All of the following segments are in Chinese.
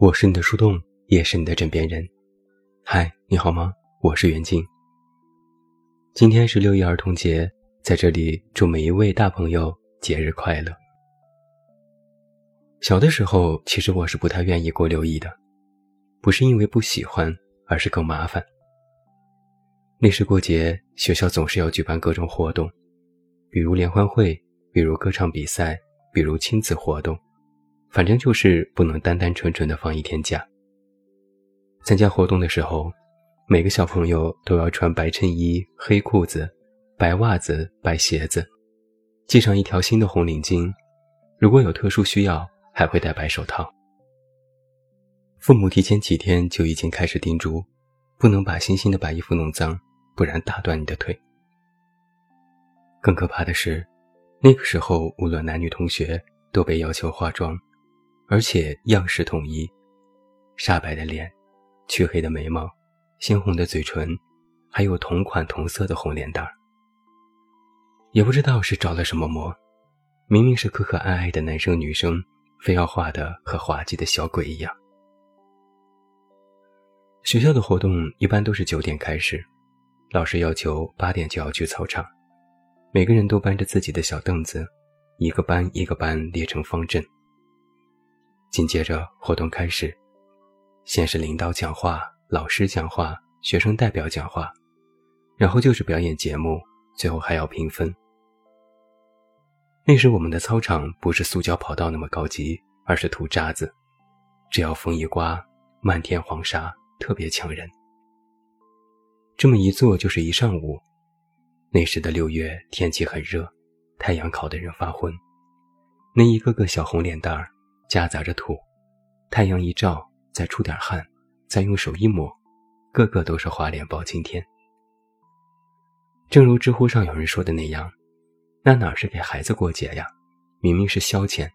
我是你的树洞，也是你的枕边人。嗨，你好吗？我是袁静。今天是六一儿童节，在这里祝每一位大朋友节日快乐。小的时候，其实我是不太愿意过六一的，不是因为不喜欢，而是更麻烦。那时过节，学校总是要举办各种活动，比如联欢会，比如歌唱比赛，比如亲子活动。反正就是不能单单纯纯的放一天假。参加活动的时候，每个小朋友都要穿白衬衣、黑裤子、白袜子、白鞋子，系上一条新的红领巾。如果有特殊需要，还会戴白手套。父母提前几天就已经开始叮嘱，不能把新新的白衣服弄脏，不然打断你的腿。更可怕的是，那个时候无论男女同学都被要求化妆。而且样式统一，煞白的脸，黢黑的眉毛，鲜红的嘴唇，还有同款同色的红脸蛋儿。也不知道是着了什么魔，明明是可可爱爱的男生女生，非要画的和滑稽的小鬼一样。学校的活动一般都是九点开始，老师要求八点就要去操场，每个人都搬着自己的小凳子，一个班一个班列成方阵。紧接着活动开始，先是领导讲话，老师讲话，学生代表讲话，然后就是表演节目，最后还要评分。那时我们的操场不是塑胶跑道那么高级，而是土渣子，只要风一刮，漫天黄沙，特别呛人。这么一坐就是一上午。那时的六月天气很热，太阳烤得人发昏，那一个个小红脸蛋儿。夹杂着土，太阳一照，再出点汗，再用手一抹，个个都是花脸包青天。正如知乎上有人说的那样，那哪是给孩子过节呀？明明是消遣，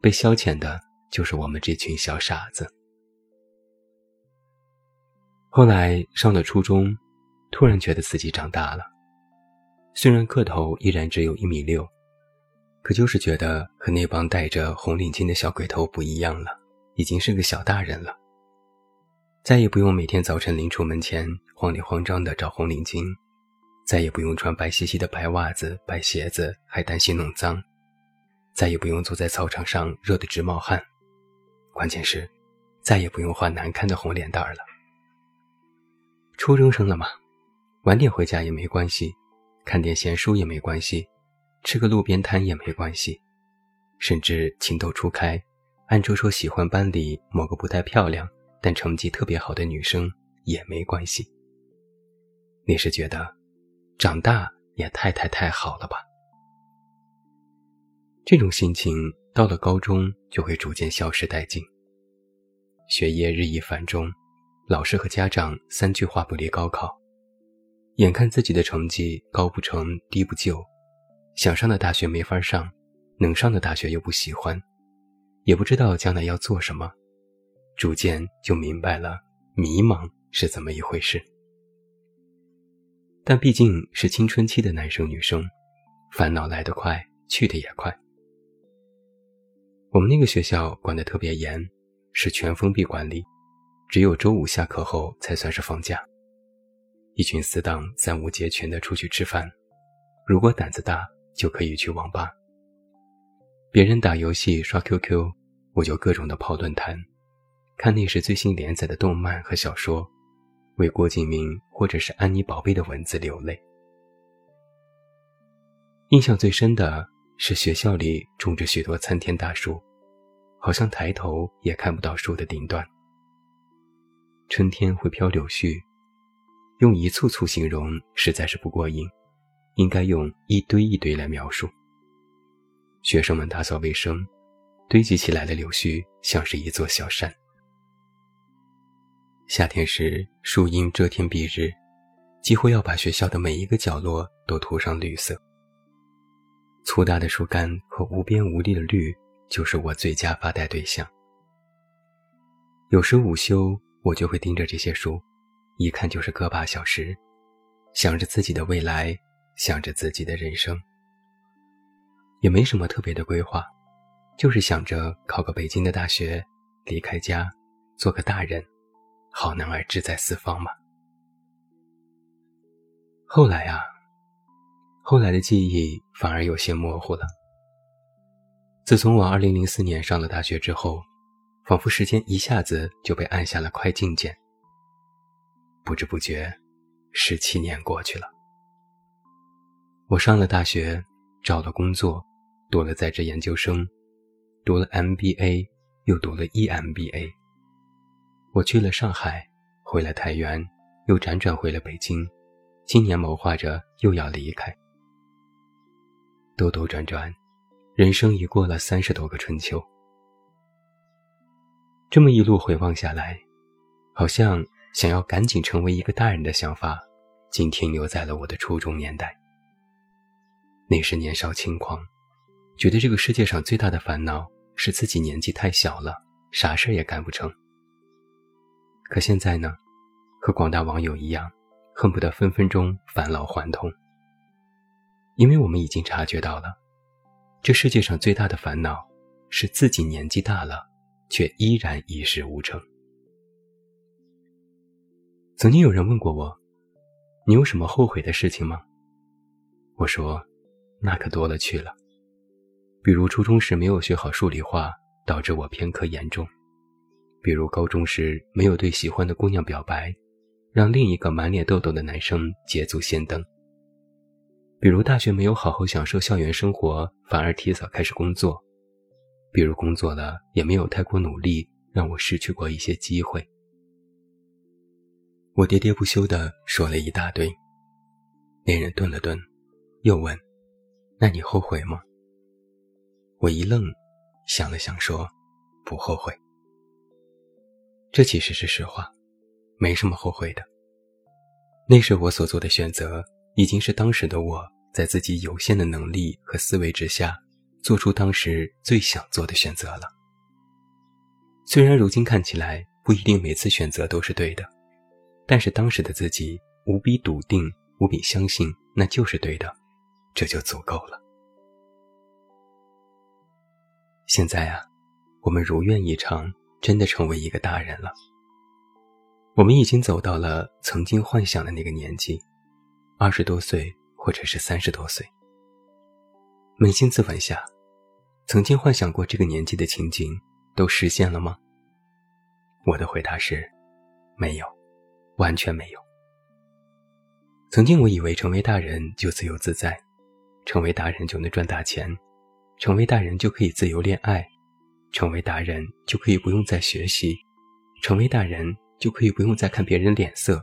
被消遣的就是我们这群小傻子。后来上了初中，突然觉得自己长大了，虽然个头依然只有一米六。可就是觉得和那帮戴着红领巾的小鬼头不一样了，已经是个小大人了。再也不用每天早晨临出门前慌里慌张的找红领巾，再也不用穿白兮兮的白袜子、白鞋子，还担心弄脏，再也不用坐在操场上热得直冒汗，关键是，再也不用画难看的红脸蛋了。初中生了嘛，晚点回家也没关系，看点闲书也没关系。吃个路边摊也没关系，甚至情窦初开，按说说喜欢班里某个不太漂亮但成绩特别好的女生也没关系。你是觉得，长大也太太太好了吧？这种心情到了高中就会逐渐消失殆尽。学业日益繁重，老师和家长三句话不离高考，眼看自己的成绩高不成低不就。想上的大学没法上，能上的大学又不喜欢，也不知道将来要做什么，逐渐就明白了迷茫是怎么一回事。但毕竟是青春期的男生女生，烦恼来得快，去得也快。我们那个学校管得特别严，是全封闭管理，只有周五下课后才算是放假。一群死党三五结群的出去吃饭，如果胆子大。就可以去网吧。别人打游戏刷 QQ，我就各种的泡论坛，看那时最新连载的动漫和小说，为郭敬明或者是安妮宝贝的文字流泪。印象最深的是学校里种着许多参天大树，好像抬头也看不到树的顶端。春天会飘柳絮，用一簇簇形容实在是不过瘾。应该用一堆一堆来描述。学生们打扫卫生，堆积起来的柳絮像是一座小山。夏天时，树荫遮天蔽日，几乎要把学校的每一个角落都涂上绿色。粗大的树干和无边无际的绿，就是我最佳发呆对象。有时午休，我就会盯着这些树，一看就是个把小时，想着自己的未来。想着自己的人生，也没什么特别的规划，就是想着考个北京的大学，离开家，做个大人，好男儿志在四方嘛。后来啊，后来的记忆反而有些模糊了。自从我2004年上了大学之后，仿佛时间一下子就被按下了快进键。不知不觉，十七年过去了。我上了大学，找了工作，读了在职研究生，读了 MBA，又读了 EMBA。我去了上海，回了太原，又辗转回了北京。今年谋划着又要离开。兜兜转转。人生已过了三十多个春秋，这么一路回望下来，好像想要赶紧成为一个大人的想法，仅停留在了我的初中年代。那时年少轻狂，觉得这个世界上最大的烦恼是自己年纪太小了，啥事儿也干不成。可现在呢，和广大网友一样，恨不得分分钟返老还童，因为我们已经察觉到了。这世界上最大的烦恼，是自己年纪大了，却依然一事无成。曾经有人问过我：“你有什么后悔的事情吗？”我说：“那可多了去了。比如初中时没有学好数理化，导致我偏科严重；比如高中时没有对喜欢的姑娘表白，让另一个满脸痘痘的男生捷足先登。”比如大学没有好好享受校园生活，反而提早开始工作；比如工作了也没有太过努力，让我失去过一些机会。我喋喋不休地说了一大堆。那人顿了顿，又问：“那你后悔吗？”我一愣，想了想说：“不后悔。”这其实是实话，没什么后悔的。那是我所做的选择，已经是当时的我。在自己有限的能力和思维之下，做出当时最想做的选择了。虽然如今看起来不一定每次选择都是对的，但是当时的自己无比笃定，无比相信那就是对的，这就足够了。现在啊，我们如愿以偿，真的成为一个大人了。我们已经走到了曾经幻想的那个年纪，二十多岁。或者是三十多岁，扪心自问下，曾经幻想过这个年纪的情景都实现了吗？我的回答是，没有，完全没有。曾经我以为成为大人就自由自在，成为大人就能赚大钱，成为大人就可以自由恋爱，成为大人就可以不用再学习，成为大人就可以不用再看别人脸色，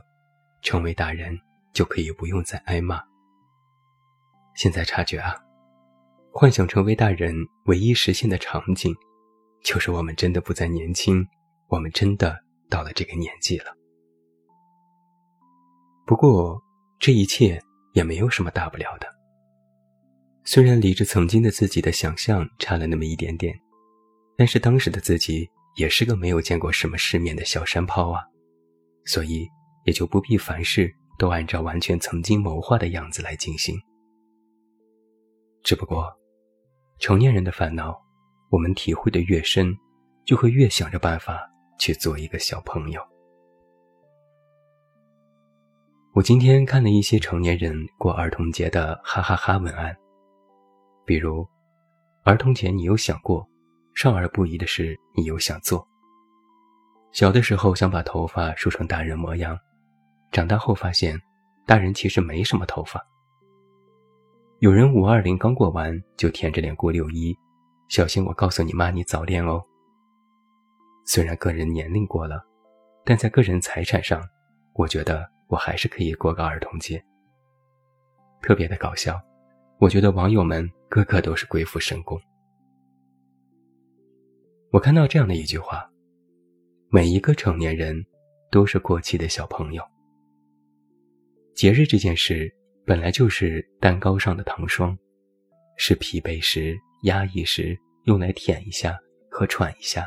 成为大人就可以不用再挨骂。现在察觉啊，幻想成为大人唯一实现的场景，就是我们真的不再年轻，我们真的到了这个年纪了。不过这一切也没有什么大不了的。虽然离着曾经的自己的想象差了那么一点点，但是当时的自己也是个没有见过什么世面的小山炮啊，所以也就不必凡事都按照完全曾经谋划的样子来进行。只不过，成年人的烦恼，我们体会的越深，就会越想着办法去做一个小朋友。我今天看了一些成年人过儿童节的哈哈哈文案，比如，儿童节你有想过，少儿不宜的事你有想做。小的时候想把头发梳成大人模样，长大后发现，大人其实没什么头发。有人五二零刚过完就舔着脸过六一，小心我告诉你妈你早恋哦。虽然个人年龄过了，但在个人财产上，我觉得我还是可以过个儿童节。特别的搞笑，我觉得网友们个个都是鬼斧神工。我看到这样的一句话：每一个成年人都是过期的小朋友。节日这件事。本来就是蛋糕上的糖霜，是疲惫时、压抑时用来舔一下和喘一下，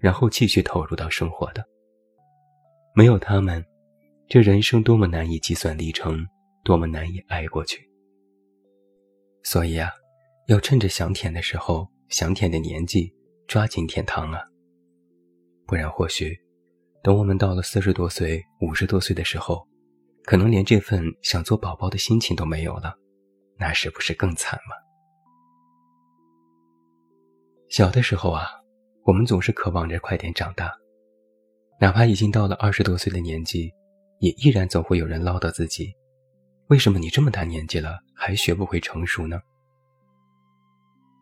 然后继续投入到生活的。没有他们，这人生多么难以计算里程，多么难以挨过去。所以啊，要趁着想舔的时候、想舔的年纪，抓紧舔糖啊，不然或许等我们到了四十多岁、五十多岁的时候，可能连这份想做宝宝的心情都没有了，那是不是更惨吗？小的时候啊，我们总是渴望着快点长大，哪怕已经到了二十多岁的年纪，也依然总会有人唠叨自己：为什么你这么大年纪了还学不会成熟呢？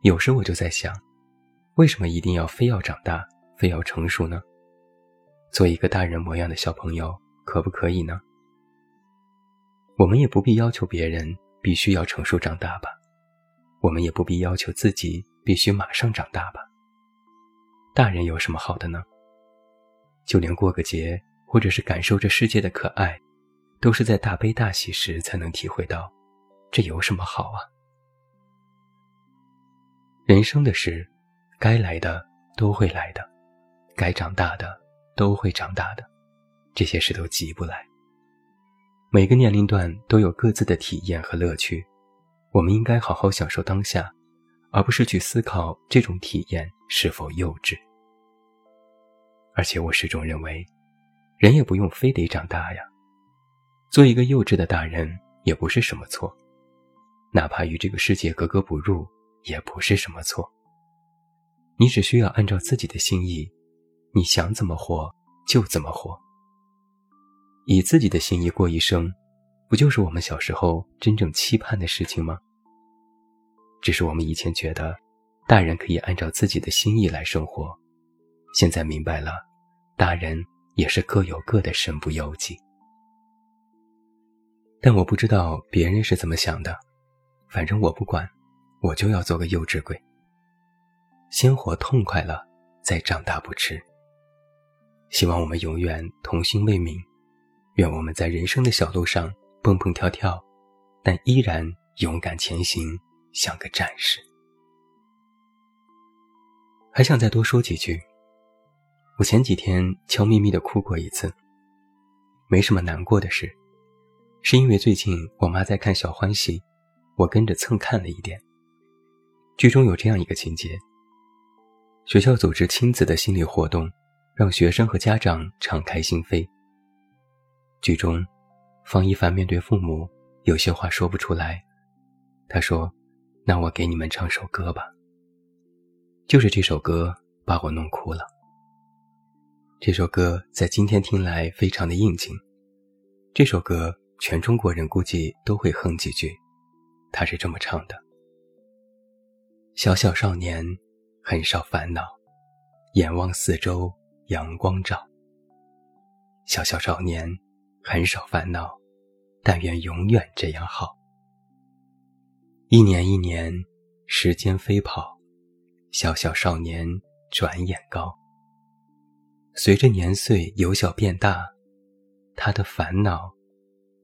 有时我就在想，为什么一定要非要长大，非要成熟呢？做一个大人模样的小朋友，可不可以呢？我们也不必要求别人必须要成熟长大吧，我们也不必要求自己必须马上长大吧。大人有什么好的呢？就连过个节，或者是感受这世界的可爱，都是在大悲大喜时才能体会到，这有什么好啊？人生的事，该来的都会来的，该长大的。都会长大的，这些事都急不来。每个年龄段都有各自的体验和乐趣，我们应该好好享受当下，而不是去思考这种体验是否幼稚。而且我始终认为，人也不用非得长大呀，做一个幼稚的大人也不是什么错，哪怕与这个世界格格不入，也不是什么错。你只需要按照自己的心意。你想怎么活就怎么活，以自己的心意过一生，不就是我们小时候真正期盼的事情吗？只是我们以前觉得，大人可以按照自己的心意来生活，现在明白了，大人也是各有各的身不由己。但我不知道别人是怎么想的，反正我不管，我就要做个幼稚鬼。先活痛快了，再长大不迟。希望我们永远童心未泯，愿我们在人生的小路上蹦蹦跳跳，但依然勇敢前行，像个战士。还想再多说几句。我前几天悄咪咪的哭过一次，没什么难过的事，是因为最近我妈在看《小欢喜》，我跟着蹭看了一点。剧中有这样一个情节：学校组织亲子的心理活动。让学生和家长敞开心扉。剧中，方一凡面对父母，有些话说不出来。他说：“那我给你们唱首歌吧。”就是这首歌把我弄哭了。这首歌在今天听来非常的应景。这首歌全中国人估计都会哼几句。他是这么唱的：“小小少年，很少烦恼，眼望四周。”阳光照，小小少年很少烦恼，但愿永远这样好。一年一年，时间飞跑，小小少年转眼高。随着年岁由小变大，他的烦恼